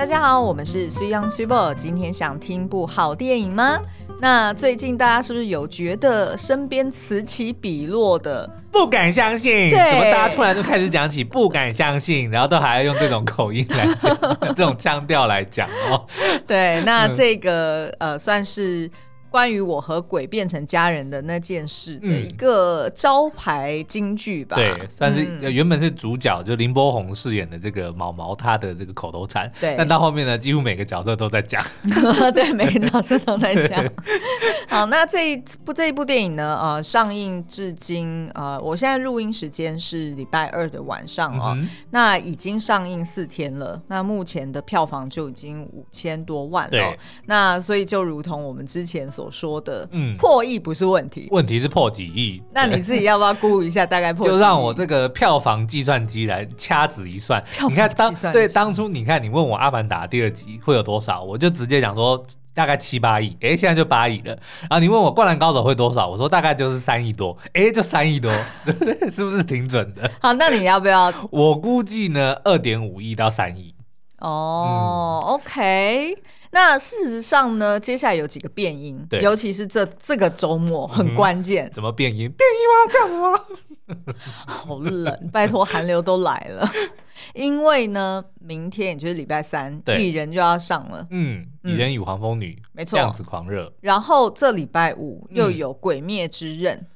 大家好，我们是水 Young Super。今天想听部好电影吗？那最近大家是不是有觉得身边此起彼落的不敢相信？对，怎么大家突然就开始讲起不敢相信，然后都还要用这种口音来讲，这种腔调来讲哦？对，那这个、嗯、呃算是。关于我和鬼变成家人的那件事的一个招牌金句吧，对，算是原本是主角，就林柏宏饰演的这个毛毛，他的这个口头禅，对，但到后面呢，几乎每个角色都在讲，对，每个角色都在讲。好，那这一部这一部电影呢，呃，上映至今，呃，我现在录音时间是礼拜二的晚上哦，嗯、那已经上映四天了，那目前的票房就已经五千多万了，对，那所以就如同我们之前所。所说的，嗯，破亿不是问题，问题是破几亿。那你自己要不要估一下大概破？就让我这个票房计算机来掐指一算。你看当对当初你看你问我《阿凡达》第二集会有多少，我就直接讲说大概七八亿。哎，现在就八亿了。然后你问我《灌篮高手》会多少，我说大概就是三亿多。哎，就三亿多？是不是挺准的？好，那你要不要？我估计呢，二点五亿到三亿。哦、oh，OK。那事实上呢，接下来有几个变音，尤其是这这个周末很关键。怎么变音？变音吗？这样吗？好冷，拜托，寒流都来了。因为呢，明天也就是礼拜三，蚁人就要上了。嗯，蚁人与黄蜂女，没错，量子狂热。然后这礼拜五又有鬼灭之刃，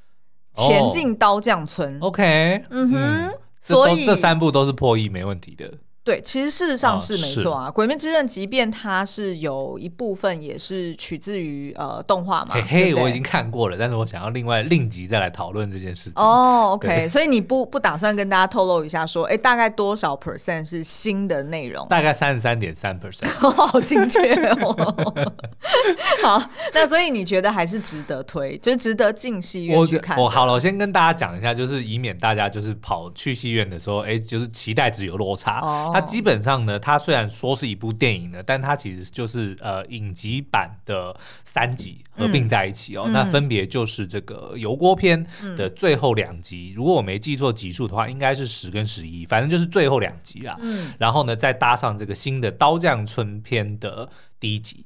前进刀匠村。OK，嗯哼，所以这三部都是破亿没问题的。对，其实事实上是没错啊。哦、鬼灭之刃，即便它是有一部分也是取自于呃动画嘛，嘿嘿，对对，我已经看过了，但是我想要另外另集再来讨论这件事情。哦，OK，所以你不不打算跟大家透露一下说，哎，大概多少 percent 是新的内容？大概三十三点三 percent，好精确哦。好，那所以你觉得还是值得推，就是值得进戏院去看。我好了，我先跟大家讲一下，就是以免大家就是跑去戏院的时候，哎，就是期待值有落差。哦它基本上呢，它虽然说是一部电影呢，但它其实就是呃影集版的三集合并在一起哦。嗯、那分别就是这个油锅篇的最后两集，嗯、如果我没记错集数的话，应该是十跟十一，反正就是最后两集啦。嗯，然后呢，再搭上这个新的刀匠村篇的第一集，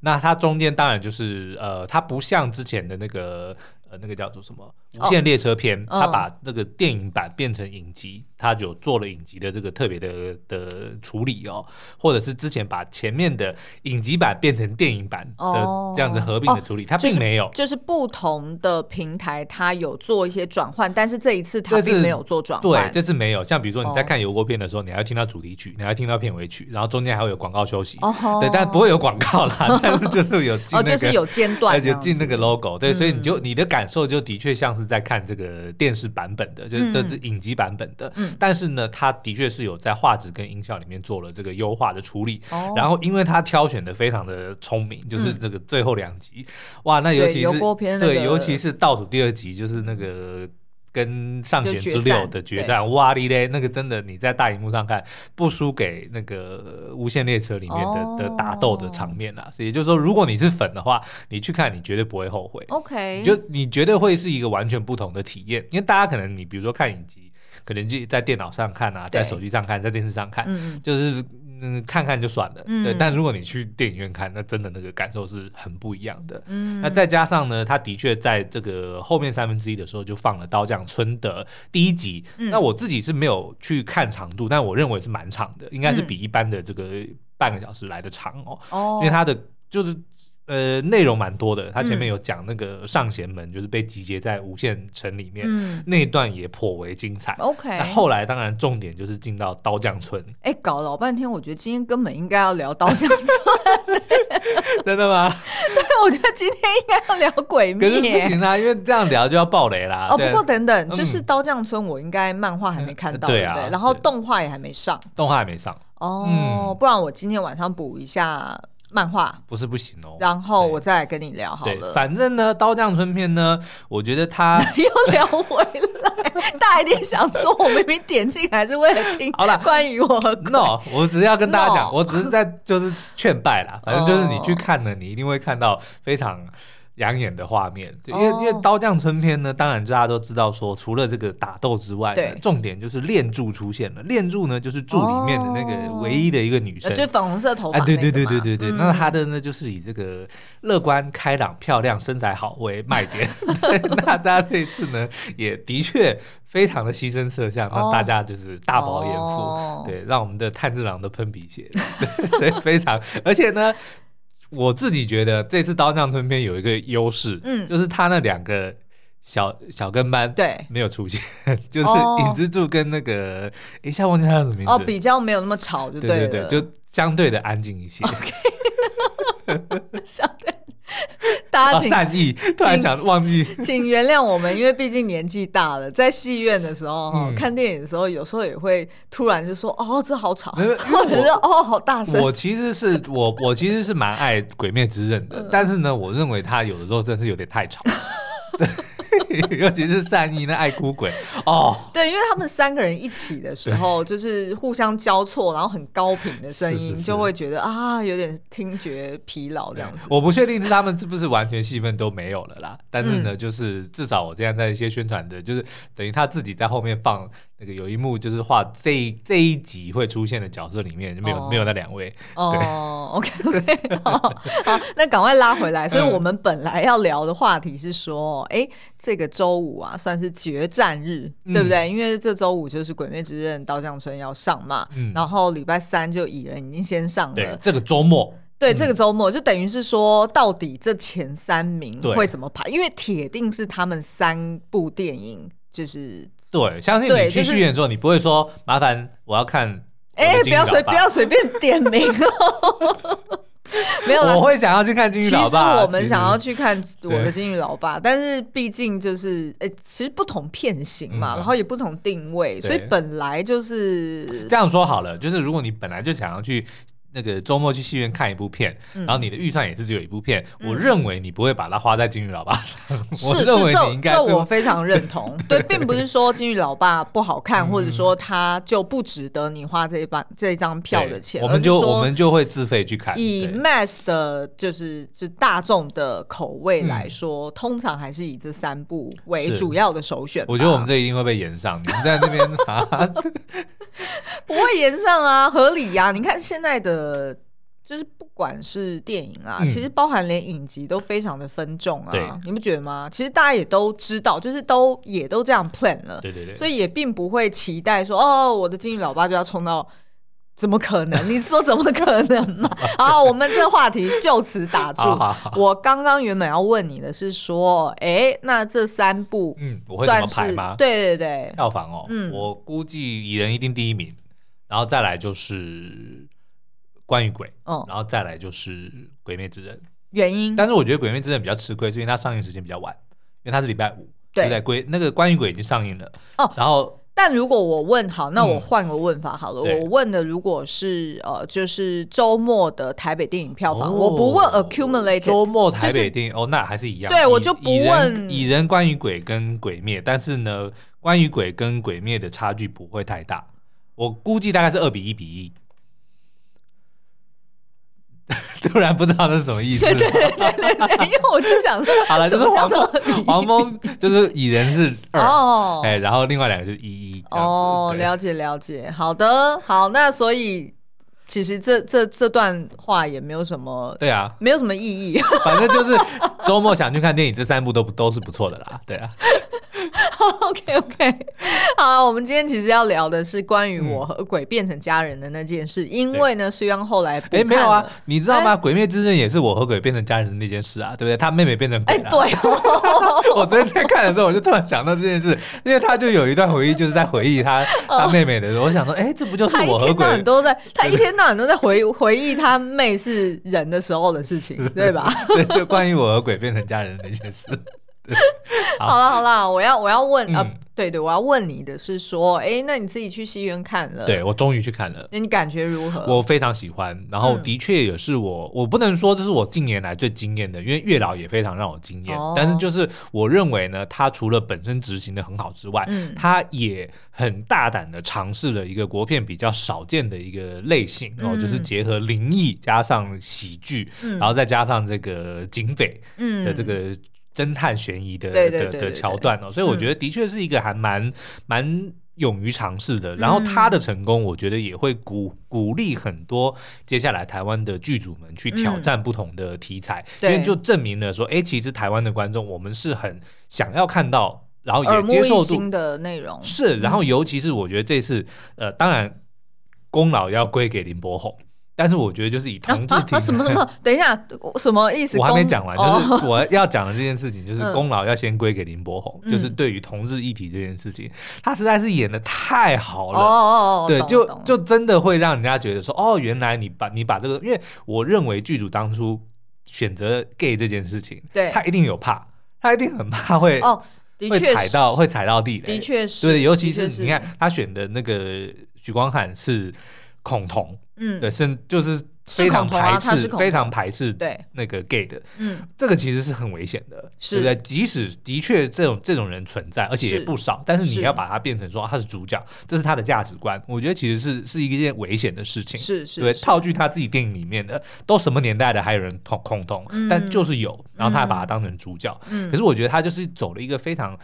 那它中间当然就是呃，它不像之前的那个呃那个叫做什么。无限列车篇，他、oh, 把那个电影版变成影集，他就做了影集的这个特别的的处理哦，或者是之前把前面的影集版变成电影版的这样子合并的处理，他、oh, 并没有、就是，就是不同的平台它有做一些转换，但是这一次他并没有做转换，对，这次没有。像比如说你在看油锅片的时候，你还要听到主题曲，你还要听到片尾曲，然后中间还会有广告休息，oh, 对，但不会有广告啦，但是就是有哦，就是有间断，而且进那个 logo，对，所以你就你的感受就的确像是在看这个。电视版本的，就是这是影集版本的，嗯、但是呢，它的确是有在画质跟音效里面做了这个优化的处理。哦、然后，因为它挑选的非常的聪明，就是这个最后两集，嗯、哇，那尤其是对，尤其是倒数第二集，就是那个。跟上弦之六的决战，哇哩嘞，那个真的你在大荧幕上看，不输给那个无限列车里面的、哦、的打斗的场面啊。所以也就是说，如果你是粉的话，你去看，你绝对不会后悔。OK，就你绝对会是一个完全不同的体验。因为大家可能你比如说看影集，可能就在电脑上看啊，在手机上看，在电视上看，嗯、就是。嗯，看看就算了，嗯、对。但如果你去电影院看，那真的那个感受是很不一样的。嗯，那再加上呢，他的确在这个后面三分之一的时候就放了刀匠村的第一集。嗯、那我自己是没有去看长度，但我认为是蛮长的，应该是比一般的这个半个小时来的长哦。哦，因为他的就是。呃，内容蛮多的。他前面有讲那个上弦门，就是被集结在无限城里面，嗯、那一段也颇为精彩。OK，那后来当然重点就是进到刀匠村。哎、欸，搞了老半天，我觉得今天根本应该要聊刀匠村。真的吗？对，我觉得今天应该要聊鬼灭。可是不行啊，因为这样聊就要爆雷啦。哦，不过等等，就是刀匠村，我应该漫画还没看到，嗯、对啊，对，然后动画也还没上，动画还没上。哦，嗯、不然我今天晚上补一下。漫画。不是不行哦，然后我再来跟你聊好了。对，反正呢，刀匠村篇呢，我觉得他 又聊回来，大家一定想说，我明明点进来是为了听好了关于我和 no，我只是要跟大家讲，我只是在就是劝败啦，反正就是你去看了，你一定会看到非常。养眼的画面，因为、oh. 因为刀匠村篇呢，当然大家都知道说，除了这个打斗之外，对，重点就是恋柱出现了。恋柱呢，就是柱里面的那个唯一的一个女生，就粉红色头发，哎，对对对对对对。嗯、那她的呢，就是以这个乐观、开朗、漂亮、身材好为卖点。那大家这一次呢，也的确非常的牺牲色相，让、oh. 大家就是大饱眼福。Oh. 对，让我们的炭治郎都喷鼻血，对所以非常，而且呢。我自己觉得这次刀匠村篇有一个优势，嗯，就是他那两个小小跟班对。没有出现，就是影之助跟那个一下忘记他叫什么名字？哦，比较没有那么吵，就对对对，就相对的安静一些。大家请善意，突然想忘记，请原谅我们，因为毕竟年纪大了，在戏院的时候看电影的时候，有时候也会突然就说：“哦，这好吵。”哦，好大声。我其实是我，我其实是蛮爱《鬼灭之刃》的，但是呢，我认为他有的时候真的是有点太吵。对。尤其是善意那爱哭鬼。哦，对，因为他们三个人一起的时候，就是互相交错，然后很高频的声音，就会觉得啊，有点听觉疲劳这样子。我不确定是他们是不是完全戏份都没有了啦，但是呢，就是至少我这样在一些宣传的，就是等于他自己在后面放。那个有一幕就是画这一这一集会出现的角色里面没有、oh. 没有那两位。哦，OK OK 好，好，那赶快拉回来。所以我们本来要聊的话题是说，哎、嗯，这个周五啊算是决战日，嗯、对不对？因为这周五就是《鬼灭之刃》刀匠村要上嘛，嗯、然后礼拜三就蚁人已经先上了。对，这个周末，对、嗯、这个周末就等于是说，到底这前三名会怎么排？因为铁定是他们三部电影就是。对，相信你去戏院的时候，你不会说麻烦我要看。哎，不要随不要随便点名哦。没有，我会想要去看金鱼老爸。其实我们想要去看我的金鱼老爸，但是毕竟就是诶，其实不同片型嘛，然后也不同定位，所以本来就是这样说好了。就是如果你本来就想要去。那个周末去戏院看一部片，然后你的预算也是只有一部片，我认为你不会把它花在金鱼老爸上。我认为你应该，这我非常认同。对，并不是说金鱼老爸不好看，或者说他就不值得你花这一张这张票的钱。我们就我们就会自费去看。以 mass 的，就是就大众的口味来说，通常还是以这三部为主要的首选。我觉得我们这一定会被延上。你们在那边 不会延上啊，合理呀。你看现在的。呃，就是不管是电影啊，嗯、其实包含连影集都非常的分众啊，你不觉得吗？其实大家也都知道，就是都也都这样 plan 了，对对对，所以也并不会期待说，哦，我的金鱼老爸就要冲到，怎么可能？你说怎么可能嘛？好，我们这个话题就此打住。好好好，我刚刚原本要问你的是说，哎，那这三部，嗯，我会怎么排吗？对对对，票房哦，嗯，我估计蚁人一定第一名，然后再来就是。关于鬼，嗯，然后再来就是《鬼灭之刃》原因，但是我觉得《鬼灭之刃》比较吃亏，是因为它上映时间比较晚，因为它是礼拜五，对。不对？鬼那个关于鬼已经上映了哦。然后，但如果我问好，那我换个问法好了，我问的如果是呃，就是周末的台北电影票房，我不问 accumulated 周末台北电影哦，那还是一样，对我就不问。蚁人、关于鬼跟鬼灭，但是呢，关于鬼跟鬼灭的差距不会太大，我估计大概是二比一比一。突然不知道那是什么意思。对对对对对，因为我就想说，好了，就是黄蜂，黄蜂就是蚁人是二哦，哎，然后另外两个就是一一哦，了解了解，好的，好，那所以其实这这这段话也没有什么，对啊，没有什么意义，反正就是周末想去看电影，这三部都不都是不错的啦，对啊。OK OK，好，我们今天其实要聊的是关于我和鬼变成家人的那件事，嗯、因为呢，虽然后来哎没有啊，你知道吗？欸、鬼灭之刃也是我和鬼变成家人的那件事啊，对不对？他妹妹变成。哎、欸，对、哦，我昨天在看的时候，我就突然想到这件事，因为他就有一段回忆，就是在回忆他他妹妹的时候，我想说，哎、欸，这不就是我和鬼？他一天到晚都在，他一天到晚都在回回忆他妹是人的时候的事情，对吧？对，就关于我和鬼变成家人的那件事。好了好了，我要我要问啊。对对，我要问你的是说，哎，那你自己去戏院看了？对，我终于去看了，那你感觉如何？我非常喜欢，然后的确也是我，嗯、我不能说这是我近年来最惊艳的，因为月老也非常让我惊艳。哦、但是就是我认为呢，他除了本身执行的很好之外，嗯，他也很大胆的尝试了一个国片比较少见的一个类型，然后、嗯、就是结合灵异加上喜剧，嗯、然后再加上这个警匪的这个。侦探悬疑的的的桥段哦，所以我觉得的确是一个还蛮蛮勇于尝试的。然后他的成功，我觉得也会鼓鼓励很多接下来台湾的剧组们去挑战不同的题材，因为就证明了说，哎，其实台湾的观众我们是很想要看到，然后也接受新的内容是。然后尤其是我觉得这次，呃，当然功劳要归给林柏宏。但是我觉得就是以同志题、啊啊、什么什么，等一下什么意思？我还没讲完，就是我要讲的这件事情，就是功劳要先归给林柏宏，嗯、就是对于同志议题这件事情，他实在是演的太好了。哦哦哦，对，就就真的会让人家觉得说，哦，原来你把你把这个，因为我认为剧组当初选择 gay 这件事情，对，他一定有怕，他一定很怕会哦，会踩到会踩到地雷，的确是，对，尤其是你看他选的那个许光汉是恐同。嗯，对，是就是非常排斥，非常排斥对。那个 gay 的，嗯，这个其实是很危险的，对不对？即使的确这种这种人存在，而且也不少，但是你要把它变成说他是主角，这是他的价值观，我觉得其实是是一件危险的事情，是是，对，套句他自己电影里面的，都什么年代的还有人恐恐同，但就是有，然后他还把它当成主角，可是我觉得他就是走了一个非常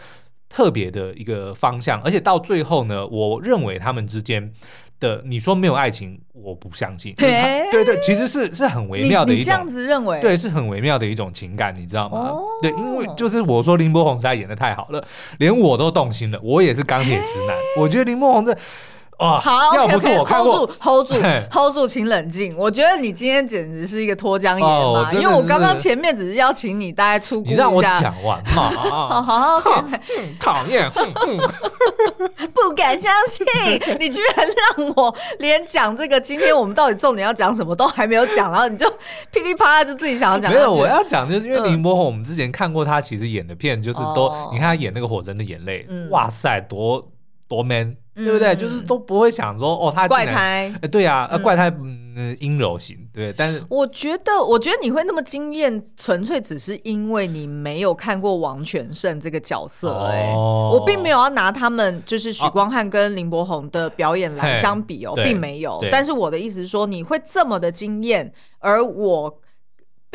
特别的一个方向，而且到最后呢，我认为他们之间。的你说没有爱情，我不相信。对对，其实是是很微妙的一种，这样子认为，对，是很微妙的一种情感，你知道吗？对，因为就是我说林柏宏实在演的太好了，连我都动心了。我也是钢铁直男，我觉得林柏宏这。哦，好，OK OK，Hold 住，Hold 住，Hold 住，请冷静。我觉得你今天简直是一个脱缰野马，因为我刚刚前面只是邀请你大概出估一下。你让我讲完嘛？好好好，讨厌，不敢相信，你居然让我连讲这个今天我们到底重点要讲什么都还没有讲，然后你就噼里啪啦就自己想要讲。没有，我要讲就是因为林柏宏，我们之前看过他其实演的片，就是都你看他演那个《火神的眼泪》，哇塞，多多 man。对不对？就是都不会想说哦，他怪胎，对呀，怪胎，嗯，阴柔型，对。但是我觉得，我觉得你会那么惊艳，纯粹只是因为你没有看过王全胜这个角色。哎，我并没有要拿他们就是许光汉跟林柏宏的表演来相比哦，并没有。但是我的意思是说，你会这么的惊艳，而我。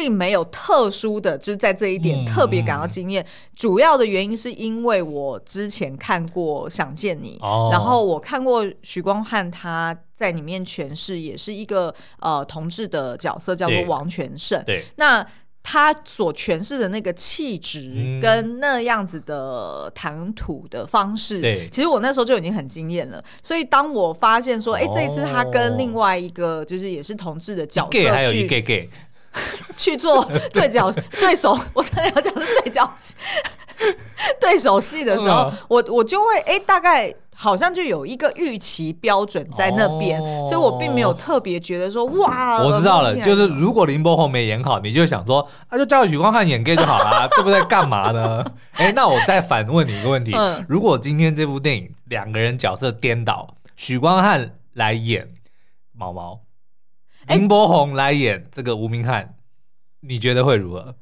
并没有特殊的，就是在这一点特别感到惊艳。嗯、主要的原因是因为我之前看过《想见你》，哦，然后我看过许光汉他在里面诠释，也是一个呃同志的角色，叫做王全胜。对，那他所诠释的那个气质跟那样子的谈吐的方式，其实我那时候就已经很惊艳了。所以当我发现说，哎、哦，这一次他跟另外一个就是也是同志的角色去，还有一个 gay。去做对角对手，我真的要讲是对角戏，对手戏的时候，我我就会哎、欸，大概好像就有一个预期标准在那边，哦、所以我并没有特别觉得说哇，我知道了，就是如果林柏宏没演好，你就想说，那、啊、就叫许光汉演 gay 就好了，对不对？干嘛呢？哎、欸，那我再反问你一个问题：嗯、如果今天这部电影两个人角色颠倒，许光汉来演毛毛。林柏宏来演这个吴明翰，你觉得会如何？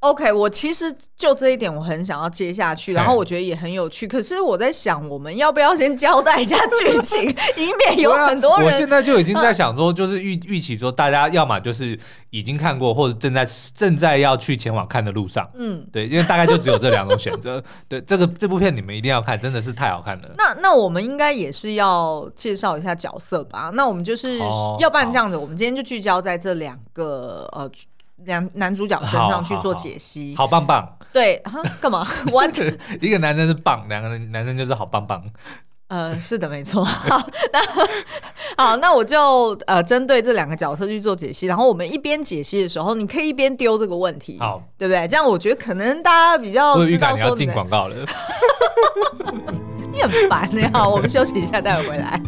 我 OK，我其实就这一点我很想要接下去，然后我觉得也很有趣。可是我在想，我们要不要先交代一下剧情，以免有很多人。我现在就已经在想说，就是预预期说，大家要么就是已经看过，或者正在正在要去前往看的路上。嗯，对，因为大概就只有这两种选择。对，这个这部片你们一定要看，真的是太好看了。那那我们应该也是要介绍一下角色吧？那我们就是要不然这样子，我们今天就聚焦在这两个呃。两男主角身上去做解析，好，棒棒。对啊，干嘛？What？一个男生是棒，两个男生就是好棒棒。呃，是的，没错。好，那好，那我就呃针对这两个角色去做解析，然后我们一边解析的时候，你可以一边丢这个问题，好，对不对？这样我觉得可能大家比较知道说你要进广告了。你很烦呀，好，我们休息一下，待会回来。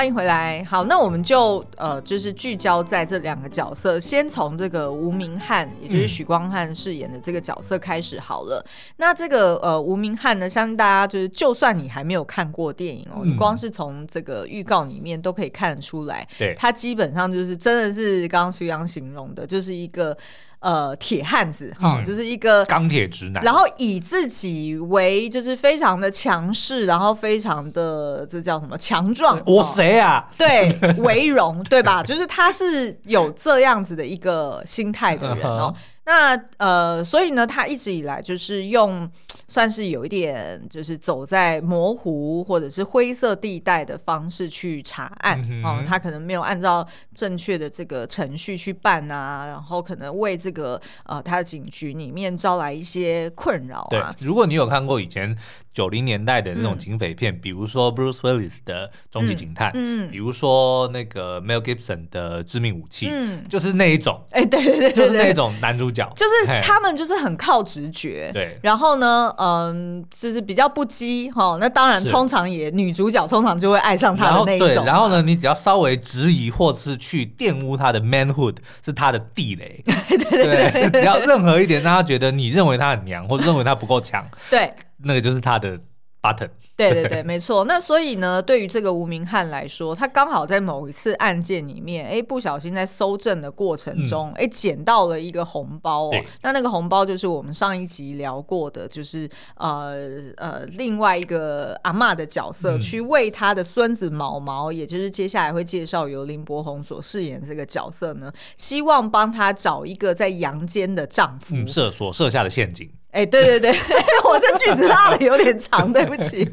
欢迎回来。好，那我们就呃，就是聚焦在这两个角色，先从这个吴明翰，也就是许光汉饰演的这个角色开始好了。嗯、那这个呃吴明翰呢，相信大家就是，就算你还没有看过电影哦，嗯、你光是从这个预告里面都可以看得出来，对，他基本上就是真的是刚刚徐阳形容的，就是一个。呃，铁汉子哈，嗯、就是一个钢铁直男，然后以自己为就是非常的强势，然后非常的这叫什么强壮？我谁啊？对，为荣，对吧？就是他是有这样子的一个心态的人哦。那呃，所以呢，他一直以来就是用算是有一点，就是走在模糊或者是灰色地带的方式去查案哦。他可能没有按照正确的这个程序去办啊，然后可能为这个呃他的警局里面招来一些困扰啊。对，如果你有看过以前。九零年代的那种警匪片，嗯、比如说 Bruce Willis 的《终极警探》，嗯，嗯比如说那个 Mel Gibson 的《致命武器》，嗯，就是那一种，哎、欸，对对对，就是那种男主角，就是他们就是很靠直觉，对。然后呢，嗯，就是比较不羁哈。那当然，通常也女主角通常就会爱上他的那一种。对，然后呢，你只要稍微质疑或是去玷污他的 manhood，是他的地雷。对对对，对，只要任何一点让他觉得你认为他很娘，或者认为他不够强，对。那个就是他的 button。对对 对，没错。那所以呢，对于这个吴明翰来说，他刚好在某一次案件里面，哎，不小心在搜证的过程中，哎、嗯，捡到了一个红包哦。那那个红包就是我们上一集聊过的，就是呃呃，另外一个阿嬷的角色，嗯、去为他的孙子毛毛，也就是接下来会介绍由林柏宏所饰演这个角色呢，希望帮他找一个在阳间的丈夫，嗯、设所设下的陷阱。哎，对对对，我这句子拉的有点长，对不起。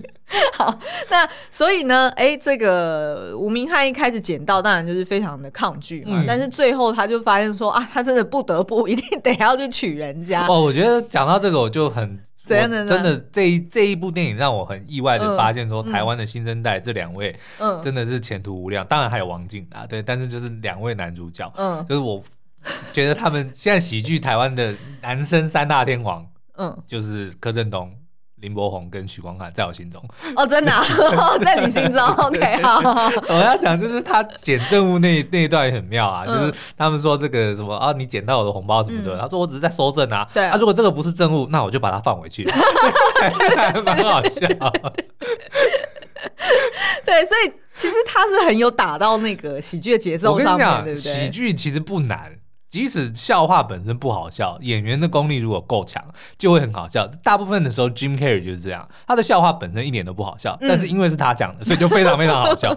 好，那所以呢，哎，这个吴明翰一开始捡到，当然就是非常的抗拒嘛。嗯、但是最后他就发现说啊，他真的不得不一定得要去娶人家。哦，我觉得讲到这个，我就很怎样的呢？真的这一这一部电影让我很意外的发现说，嗯、台湾的新生代这两位，嗯，真的是前途无量。当然还有王静啊，对，但是就是两位男主角，嗯，就是我觉得他们现在喜剧台湾的男生三大天王。嗯，就是柯震东、林柏宏跟许光汉，在我心中。哦，真的、啊，在你心中，OK，好。我要讲就是他捡证物那那一段也很妙啊，嗯、就是他们说这个什么啊，你捡到我的红包什么的，嗯、他说我只是在收证啊，对。啊，如果这个不是证物，那我就把它放回去，还蛮好笑。对，所以其实他是很有打到那个喜剧的节奏上面，对不对？喜剧其实不难。即使笑话本身不好笑，演员的功力如果够强，就会很好笑。大部分的时候，Jim Carrey 就是这样，他的笑话本身一点都不好笑，嗯、但是因为是他讲的，所以就非常非常好笑。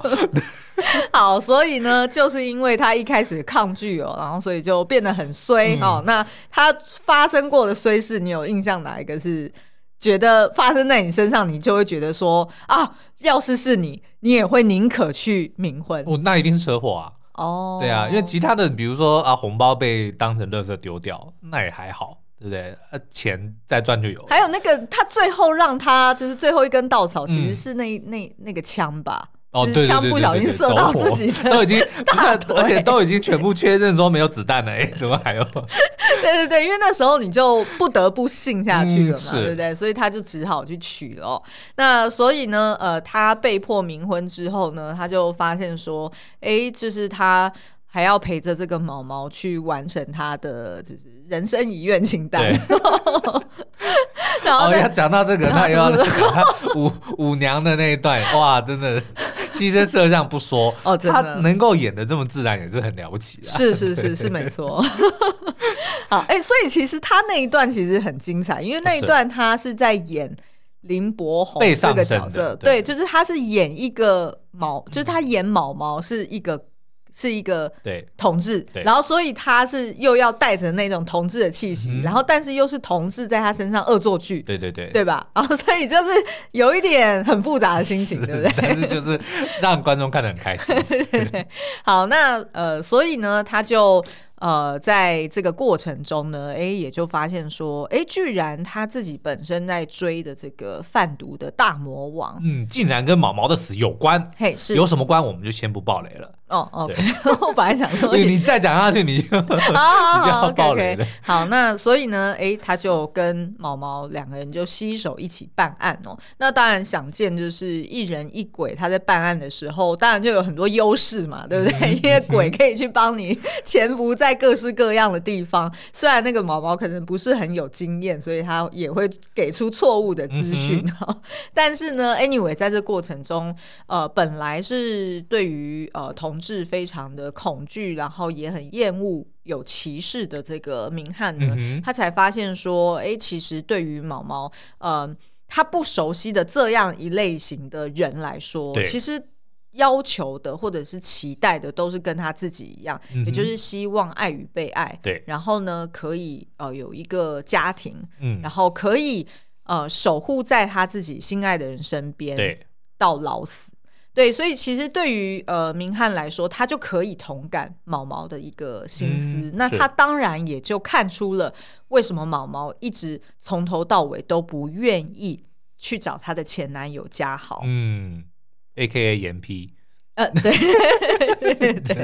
好，所以呢，就是因为他一开始抗拒哦，然后所以就变得很衰、嗯、哦。那他发生过的衰事，你有印象哪一个是觉得发生在你身上，你就会觉得说啊，要是是你，你也会宁可去冥婚？哦，那一定是车祸啊。哦，对啊，因为其他的，比如说啊，红包被当成垃圾丢掉，那也还好，对不对？啊，钱再赚就有。还有那个，他最后让他就是最后一根稻草，其实是那、嗯、那那个枪吧。哦，对，枪不小心射到自己的，都已经 大腿，而且都已经全部确认说没有子弹了，哎，怎么还有？对对对，因为那时候你就不得不信下去了嘛，对不对？所以他就只好去取了。那所以呢，呃，他被迫冥婚之后呢，他就发现说，哎，就是他还要陪着这个毛毛去完成他的就是人生遗愿清单。然后要讲到这个，那又要舞舞娘的那一段，哇，真的。牺牲摄像不说哦，他能够演的这么自然也是很了不起的。是是是是没错。好，哎、欸，所以其实他那一段其实很精彩，因为那一段他是在演林柏宏这个角色，对，就是他是演一个毛，就是他演毛毛是一个。是一个对同志，然后所以他是又要带着那种同志的气息，嗯、然后但是又是同志在他身上恶作剧，对对对，对吧？然后所以就是有一点很复杂的心情，对不对？但是就是让观众看得很开心。对对对，好，那呃，所以呢，他就呃，在这个过程中呢，哎，也就发现说，哎，居然他自己本身在追的这个贩毒的大魔王，嗯，竟然跟毛毛的死有关。嘿，是有什么关，我们就先不爆雷了。哦，OK，我本来想说，你再讲下去，你就 好好好，OK，好，那所以呢，哎，他就跟毛毛两个人就携手一起办案哦。那当然想见就是一人一鬼，他在办案的时候，当然就有很多优势嘛，对不对？因为鬼可以去帮你潜伏在各式各样的地方。虽然那个毛毛可能不是很有经验，所以他也会给出错误的资讯哈。但是呢，anyway，在这过程中，呃，本来是对于呃同是非常的恐惧，然后也很厌恶有歧视的这个明翰呢，嗯、他才发现说，哎，其实对于毛毛，呃，他不熟悉的这样一类型的人来说，其实要求的或者是期待的都是跟他自己一样，嗯、也就是希望爱与被爱，对，然后呢，可以呃有一个家庭，嗯，然后可以呃守护在他自己心爱的人身边，对，到老死。对，所以其实对于呃明翰来说，他就可以同感毛毛的一个心思。嗯、那他当然也就看出了为什么毛毛一直从头到尾都不愿意去找他的前男友嘉豪。嗯，A K A 严 P。呃，对，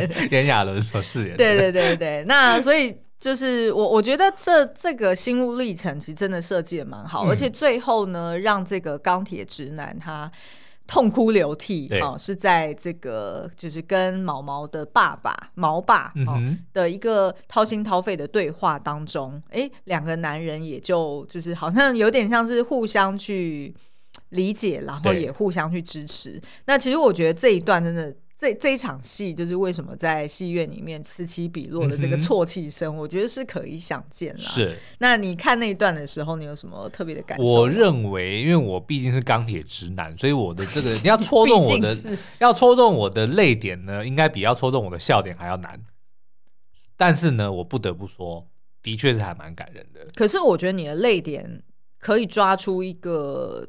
炎亚纶所饰演。对对对对，那所以就是我我觉得这这个心路历程其实真的设计的蛮好，嗯、而且最后呢，让这个钢铁直男他。痛哭流涕对哦，是在这个就是跟毛毛的爸爸毛爸、嗯、哦的一个掏心掏肺的对话当中，哎，两个男人也就就是好像有点像是互相去理解，然后也互相去支持。那其实我觉得这一段真的。这这一场戏就是为什么在戏院里面此起彼落的这个啜泣声，嗯、我觉得是可以想见了。是，那你看那一段的时候，你有什么特别的感受？我认为，因为我毕竟是钢铁直男，所以我的这个你要戳中我的，要戳中我的泪点呢，应该比要戳中我的笑点还要难。但是呢，我不得不说，的确是还蛮感人的。可是我觉得你的泪点可以抓出一个。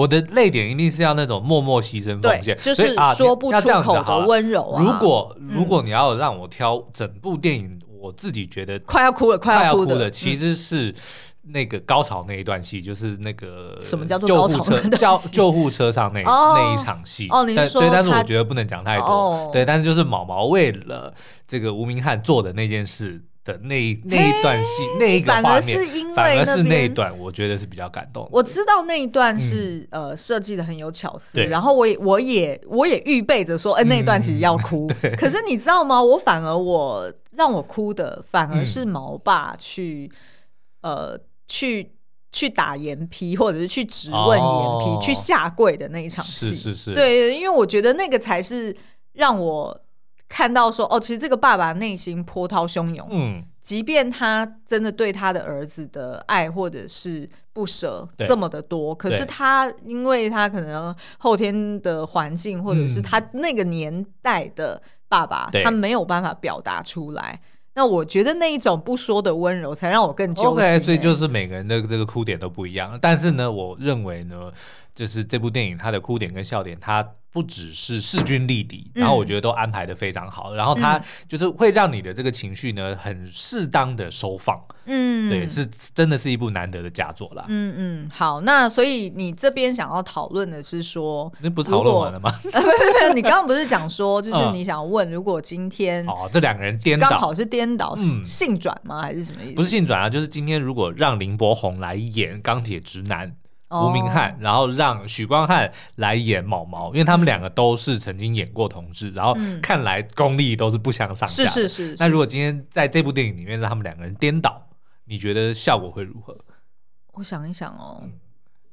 我的泪点一定是要那种默默牺牲奉献，就是说不出口的温柔啊。如果如果你要让我挑整部电影，我自己觉得快要哭了，快要哭的，其实是那个高潮那一段戏，就是那个什么叫做救护车？救救护车上那那一场戏。哦，你说对，但是我觉得不能讲太多。对，但是就是毛毛为了这个吴明翰做的那件事。的那那一段戏，那一个画面，反而是那一段，我觉得是比较感动。我知道那一段是呃设计的很有巧思，然后我也我也我也预备着说，哎，那一段其实要哭。可是你知道吗？我反而我让我哭的，反而是毛爸去呃去去打严皮或者是去质问严 P，去下跪的那一场戏。是是是，对，因为我觉得那个才是让我。看到说哦，其实这个爸爸内心波涛汹涌，嗯，即便他真的对他的儿子的爱或者是不舍这么的多，可是他因为他可能后天的环境，或者是他那个年代的爸爸，对。他没有办法表达出来。那我觉得那一种不说的温柔，才让我更揪心。OK，所以就是每个人的这个哭点都不一样，但是呢，我认为呢，就是这部电影它的哭点跟笑点，它。不只是势均力敌，然后我觉得都安排的非常好，嗯、然后它就是会让你的这个情绪呢很适当的收放，嗯，对，是真的是一部难得的佳作啦。嗯嗯，好，那所以你这边想要讨论的是说，那不讨论完了吗？你刚刚不是讲说，就是你想问，如果今天哦这两个人颠倒，刚好是颠倒，嗯、性转吗？还是什么意思？不是性转啊，就是今天如果让林柏宏来演钢铁直男。吴明翰，然后让许光汉来演毛毛，因为他们两个都是曾经演过同志，然后看来功力都是不相上下。是是是。那如果今天在这部电影里面让他们两个人颠倒，你觉得效果会如何？我想一想哦，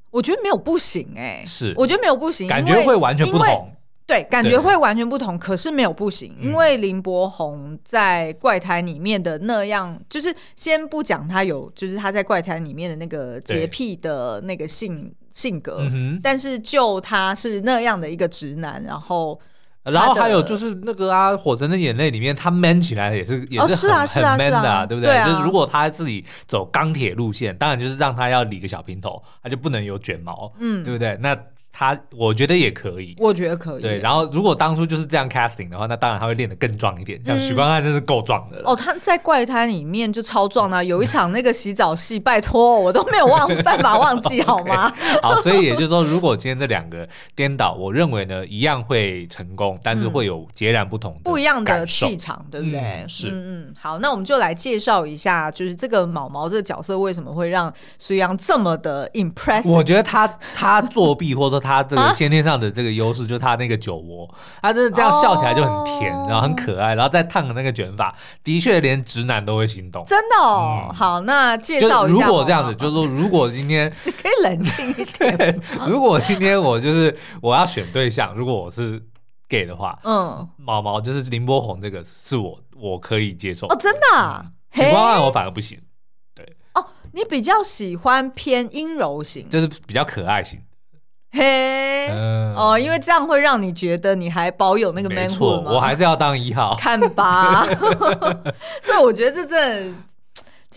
我觉得没有不行哎，是，我觉得没有不行，感觉会完全不同。对，感觉会完全不同，可是没有不行，因为林柏宏在怪胎里面的那样，就是先不讲他有，就是他在怪胎里面的那个洁癖的那个性性格，但是就他是那样的一个直男，然后，然后还有就是那个啊，《火神的眼泪》里面他 man 起来也是也是很很 man 的，对不对？就是如果他自己走钢铁路线，当然就是让他要理个小平头，他就不能有卷毛，嗯，对不对？那。他我觉得也可以，我觉得可以。对，然后如果当初就是这样 casting 的话，那当然他会练得更壮一点。像许光汉真是够壮的了。哦，他在怪胎里面就超壮啊，有一场那个洗澡戏，拜托我都没有忘办法忘记 好吗？好，所以也就是说，如果今天这两个颠倒，我认为呢一样会成功。但是会有截然不同的、不一样的气场，对不对？嗯、是，嗯嗯。好，那我们就来介绍一下，就是这个毛毛这个角色为什么会让苏阳这么的 impressive？我觉得他他作弊，或者说他这个先天上的这个优势，就是他那个酒窝，他真的这样笑起来就很甜，然后很可爱，然后再烫的那个卷发，的确连直男都会心动。真的哦。嗯、好，那介绍一下。如果这样子，就是说，如果今天 你可以冷静一点。如果今天我就是我要选对象，如果我是 gay 的话，嗯，毛毛就是林波红，这个是我我可以接受哦，真的、啊，许光汉我反而不行。对哦，你比较喜欢偏阴柔型，就是比较可爱型。嘿，嗯、哦，因为这样会让你觉得你还保有那个 manhood 吗？我还是要当一号，看吧。所以我觉得这真的。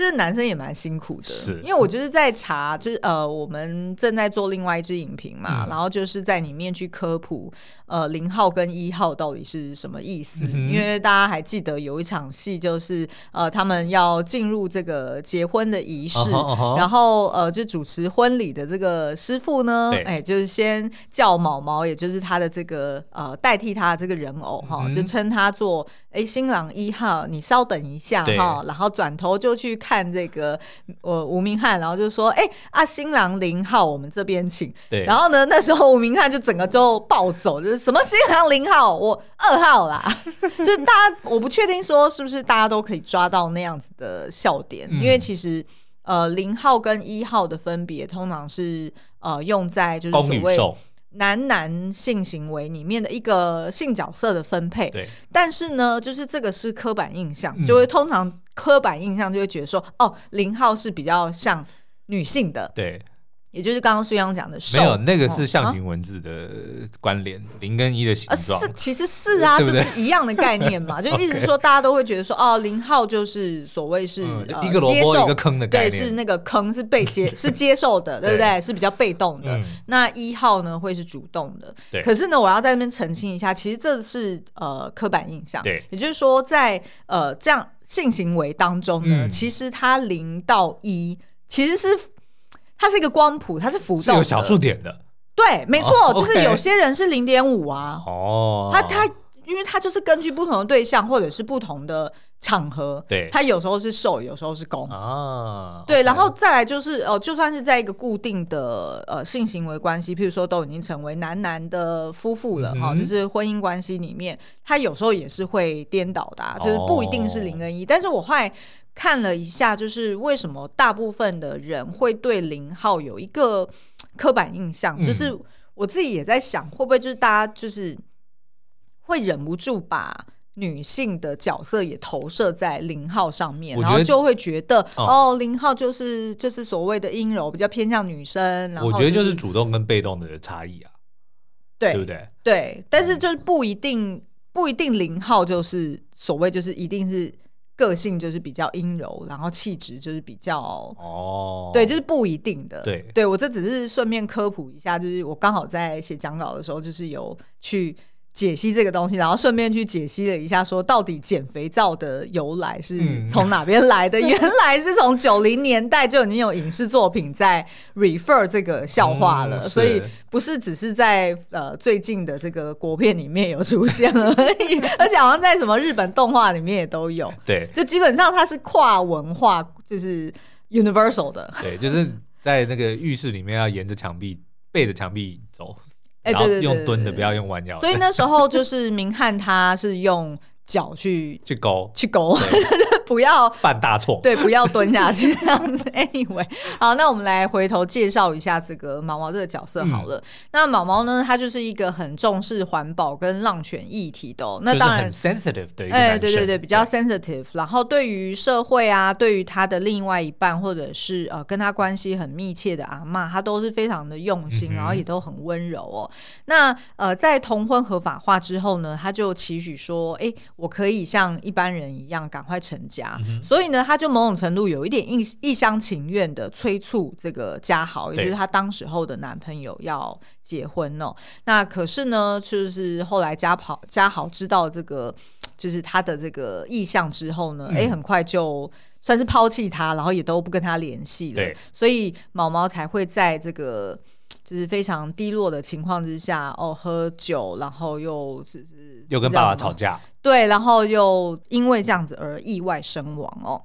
就是男生也蛮辛苦的，是因为我就是在查，就是呃，我们正在做另外一支影评嘛，嗯、然后就是在里面去科普，呃，零号跟一号到底是什么意思？嗯、因为大家还记得有一场戏，就是呃，他们要进入这个结婚的仪式，uh uh. 然后呃，就主持婚礼的这个师傅呢，哎就是先叫毛毛，也就是他的这个呃代替他的这个人偶哈，嗯、就称他做哎、欸、新郎一号，你稍等一下哈，然后转头就去。看这个呃吴明翰，然后就说：“哎、欸、啊，新郎零号，我们这边请。”对，然后呢，那时候吴明翰就整个就暴走，就是什么新郎零号，我二号啦。就是大家，我不确定说是不是大家都可以抓到那样子的笑点，嗯、因为其实呃零号跟一号的分别通常是呃用在就是所谓。男男性行为里面的一个性角色的分配，对，但是呢，就是这个是刻板印象，嗯、就会通常刻板印象就会觉得说，哦，零号是比较像女性的，对。也就是刚刚苏央讲的瘦，没有那个是象形文字的关联，零跟一的形状。是，其实是啊，就是一样的概念嘛，就一直说大家都会觉得说，哦，零号就是所谓是一个萝卜一个坑的概念，对，是那个坑是被接 是接受的，对不对？是比较被动的。那一号呢会是主动的。对。可是呢，我要在那边澄清一下，其实这是呃刻板印象。对。也就是说，在呃这样性行为当中呢，其实它零到一其实是。它是一个光谱，它是浮动的，有小数点的。对，没错，就是有些人是零点五啊。哦，他他，因为他就是根据不同的对象或者是不同的场合，对，他有时候是受，有时候是攻啊。对然后再来就是哦，就算是在一个固定的呃性行为关系，譬如说都已经成为男男的夫妇了哈、嗯哼哦，就是婚姻关系里面，他有时候也是会颠倒的、啊，就是不一定是零跟一。哦、但是我后来。看了一下，就是为什么大部分的人会对零号有一个刻板印象，嗯、就是我自己也在想，会不会就是大家就是会忍不住把女性的角色也投射在零号上面，然后就会觉得哦，零号就是就是所谓的阴柔，比较偏向女生。然后、就是、我觉得就是主动跟被动的差异啊，对，对不对？对，但是就是不一定不一定零号就是所谓就是一定是。个性就是比较阴柔，然后气质就是比较哦，对，就是不一定的。对，对我这只是顺便科普一下，就是我刚好在写讲稿的时候，就是有去。解析这个东西，然后顺便去解析了一下，说到底减肥皂的由来是从哪边来的？嗯、原来是从九零年代就已经有影视作品在 refer 这个笑话了，嗯、所以不是只是在呃最近的这个国片里面有出现而已，而且好像在什么日本动画里面也都有。对，就基本上它是跨文化，就是 universal 的。对，就是在那个浴室里面要沿着墙壁背着墙壁走。哎，对对对，用蹲的，不要用弯腰。所以那时候就是明翰，他是用脚去去勾，去勾。不要犯大错，对，不要蹲下去 这样子。Anyway，好，那我们来回头介绍一下这个毛毛这个角色好了。嗯、那毛毛呢，他就是一个很重视环保跟浪犬议题的、喔。那当然很 sensitive 的一个哎，对对对，比较 sensitive。然后对于社会啊，对于他的另外一半，或者是呃跟他关系很密切的阿妈，他都是非常的用心，嗯、然后也都很温柔哦、喔。那呃，在同婚合法化之后呢，他就期许说，哎、欸，我可以像一般人一样赶快成家。嗯、所以呢，他就某种程度有一点一一厢情愿的催促这个家豪，也就是他当时候的男朋友要结婚哦。那可是呢，就是后来家跑家豪知道这个就是他的这个意向之后呢，哎、嗯，很快就算是抛弃他，然后也都不跟他联系了。所以毛毛才会在这个。就是非常低落的情况之下，哦，喝酒，然后又就是又跟爸爸吵架，对，然后又因为这样子而意外身亡哦。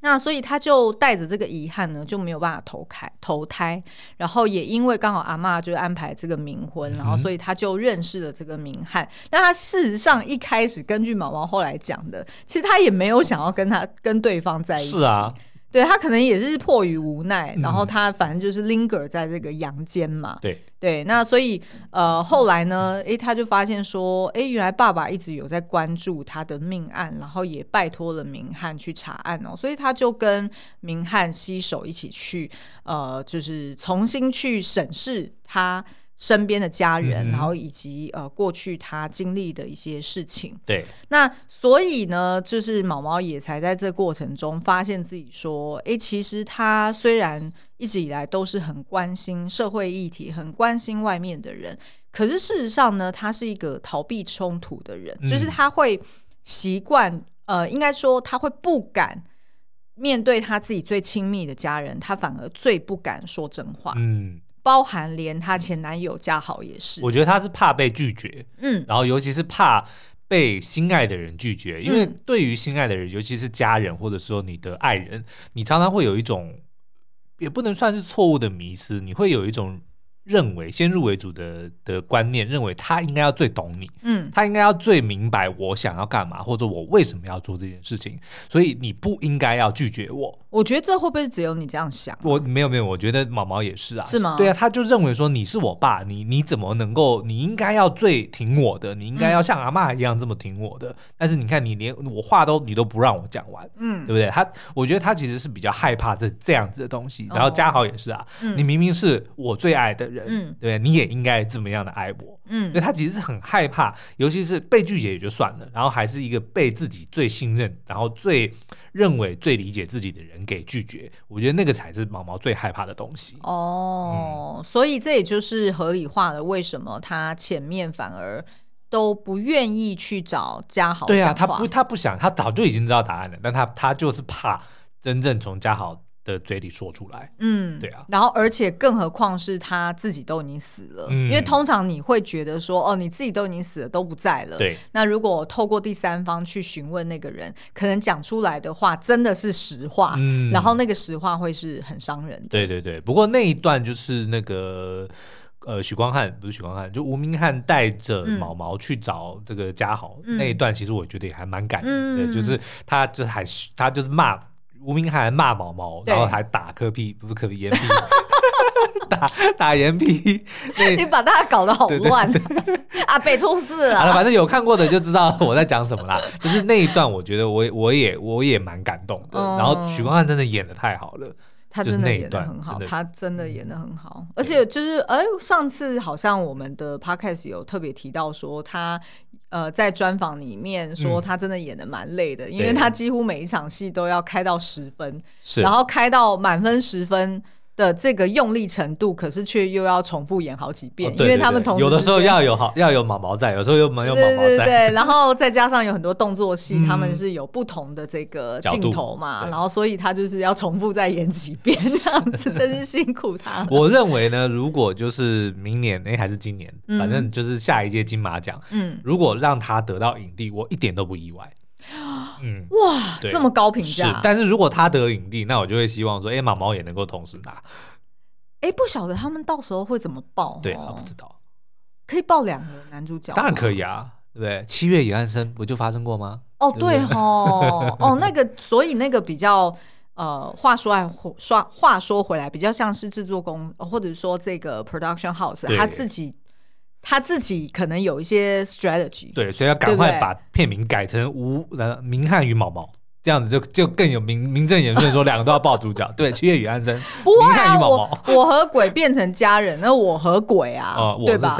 那所以他就带着这个遗憾呢，就没有办法投胎投胎，然后也因为刚好阿嬷就安排这个冥婚，然后所以他就认识了这个明翰。但他事实上一开始根据毛毛后来讲的，其实他也没有想要跟他跟对方在一起。是啊。对，他可能也是迫于无奈，然后他反正就是 linger 在这个阳间嘛。对对，那所以呃后来呢，诶，他就发现说，诶，原来爸爸一直有在关注他的命案，然后也拜托了明翰去查案哦，所以他就跟明翰携手一起去，呃，就是重新去审视他。身边的家人，嗯、然后以及呃过去他经历的一些事情。对，那所以呢，就是毛毛也才在这过程中发现自己说，哎，其实他虽然一直以来都是很关心社会议题，很关心外面的人，可是事实上呢，他是一个逃避冲突的人，嗯、就是他会习惯，呃，应该说他会不敢面对他自己最亲密的家人，他反而最不敢说真话。嗯。包含连她前男友嘉豪也是，我觉得她是怕被拒绝，嗯，然后尤其是怕被心爱的人拒绝，因为对于心爱的人，尤其是家人或者说你的爱人，你常常会有一种也不能算是错误的迷失，你会有一种。认为先入为主的的观念，认为他应该要最懂你，嗯，他应该要最明白我想要干嘛，或者我为什么要做这件事情，所以你不应该要拒绝我。我觉得这会不会只有你这样想啊？我没有没有，我觉得毛毛也是啊，是吗？对啊，他就认为说你是我爸，你你怎么能够？你应该要最挺我的，你应该要像阿妈一样这么挺我的。嗯，但是你看，你连我话都你都不让我讲完，嗯，对不对？他我觉得他其实是比较害怕这这样子的东西。然后嘉豪也是啊，哦，你明明是我最爱的人，嗯，对，你也应该这么样的爱我，嗯，所以他其实是很害怕，尤其是被拒绝也就算了，然后还是一个被自己最信任，然后最认为最理解自己的人给拒绝，我觉得那个才是毛毛最害怕的东西。哦，嗯，所以这也就是合理化了为什么他前面反而都不愿意去找嘉豪。对啊，他不，他不想，他早就已经知道答案了，但他他就是怕真正从嘉豪的嘴里说出来，嗯，对啊，然后而且更何况是他自己都已经死了，嗯，因为通常你会觉得说，哦，你自己都已经死了，都不在了，对。那如果透过第三方去询问那个人，可能讲出来的话真的是实话，嗯，然后那个实话会是很伤人的。对对对，不过那一段就是那个呃，许光汉不是许光汉，就吴明翰带着毛毛去找这个家豪，嗯，那一段，其实我觉得也还蛮感人的，嗯，就是他就还他就是骂。吴明翰还骂毛毛，然后还打柯屁不是柯 P，严 P，打打严 P，你把大家搞得好乱 啊！北出事了。好了，反正有看过的就知道我在讲什么啦。就是那一段，我觉得我我也我也蛮感动的。嗯、然后许光汉真的演得太好了，他真的演得很好，他真的演得很好。而且就是，哎，上次好像我们的 Podcast 有特别提到说他。呃，在专访里面说他真的演的蛮累的，嗯、因为他几乎每一场戏都要开到十分，然后开到满分十分的这个用力程度，可是却又要重复演好几遍，哦、对对对，因为他们同时有的时候要有好要有毛毛在，有时候又没有毛毛在，对，对，对，然后再加上有很多动作戏，嗯、他们是有不同的这个镜头嘛，然后所以他就是要重复再演几遍，这样子真是辛苦他。我认为呢，如果就是明年哎还是今年，嗯、反正就是下一届金马奖，嗯，如果让他得到影帝，我一点都不意外。嗯，哇，这么高评价。但是如果他得影帝，那我就会希望说，哎，毛毛也能够同时拿。哎，不晓得他们到时候会怎么报？对，我不知道。可以报两个男主角？当然可以啊，对不对？七月与安生不就发生过吗？哦，对哦，哦，那个，所以那个比较，呃，话说来话话说回来，比较像是制作公，或者说这个 production house 他自己。他自己可能有一些 strategy，对，所以要赶快把片名改成吴呃明翰与毛毛，这样子就就更有名名正言顺说两个都要抱主角。对，七月与安生，明翰与毛毛，我和鬼变成家人，那我和鬼啊，对吧？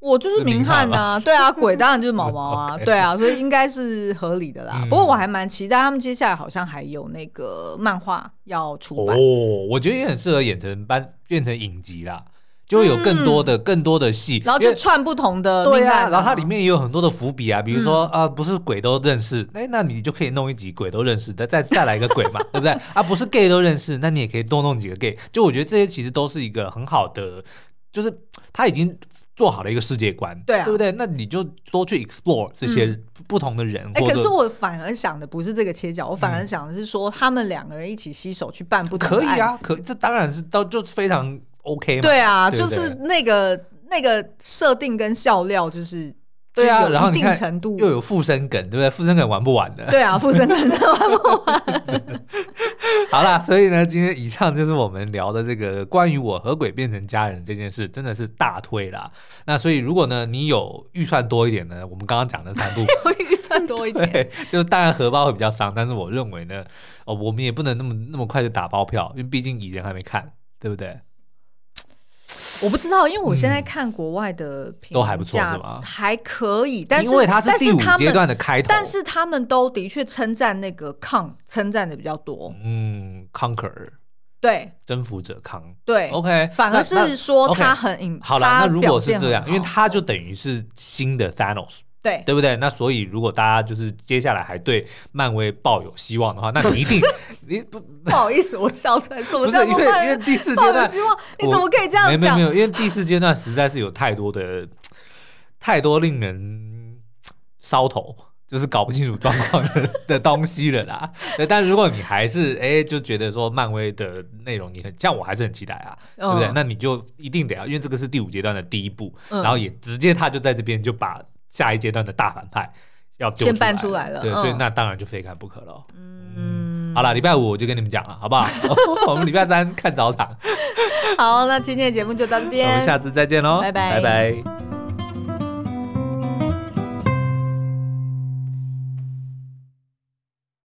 我就是明翰啊，对啊，鬼当然就是毛毛啊，对啊，所以应该是合理的啦。不过我还蛮期待他们接下来好像还有那个漫画要出版。哦，我觉得也很适合演成班变成影集啦。就会有更多的、嗯、更多的戏，然后就串不同的对啊，然后它里面也有很多的伏笔啊，比如说、嗯、啊，不是鬼都认识，哎，那你就可以弄一集鬼都认识的，再再来一个鬼嘛，对不对？啊，不是 gay 都认识，那你也可以多弄几个 gay。就我觉得这些其实都是一个很好的就是他已经做好了一个世界观，对啊，对不对？那你就多去 explore 这些不同的人。哎、嗯，可是我反而想的不是这个切角，我反而想的是说，他们两个人一起携手去办不同的可以啊，可这当然是都就非常 OK 嘛。对啊，对对就是那个那个设定跟笑料就是。对啊，然后你看又有附身梗，对不对？附身梗玩不完的。对啊，附身梗真的玩不完。好啦，所以呢，今天以上就是我们聊的这个关于我和鬼变成家人这件事，真的是大推啦。那所以如果呢，你有预算多一点呢，我们刚刚讲的三部，有预算多一点，就是当然荷包会比较伤，但是我认为呢，哦，我们也不能那么那么快就打包票，因为毕竟蚁人还没看，对不对？我不知道，因为我现在看国外的评价、嗯、都还不错，是吗？还可以，但是因为它是第五阶段的开头，但是他们都的确称赞那个抗，称赞的比较多。嗯，Conquer，对，征服者康，对，OK，反而是说他很 okay, 好了，那如果是这样，因为他就等于是新的 Thanos。对，对不对？那所以如果大家就是接下来还对漫威抱有希望的话，那你一定 你不不好意思，我笑出来说不是因为因为第四阶段希望你怎么可以这样讲？没有没有，因为第四阶段实在是有太多的太多令人烧头，就是搞不清楚状况的的东西了啦。对，但如果你还是哎就觉得说漫威的内容你很像，我还是很期待啊，对不对？嗯、那你就一定得要，因为这个是第五阶段的第一步，嗯、然后也直接他就在这边就把。下一阶段的大反派要先搬出来了，对，嗯、所以那当然就非看不可了。嗯，好了，礼拜五我就跟你们讲了，好不好？我们礼拜三看早场。好，那今天的节目就到这边，我们下次再见喽，拜拜，拜拜。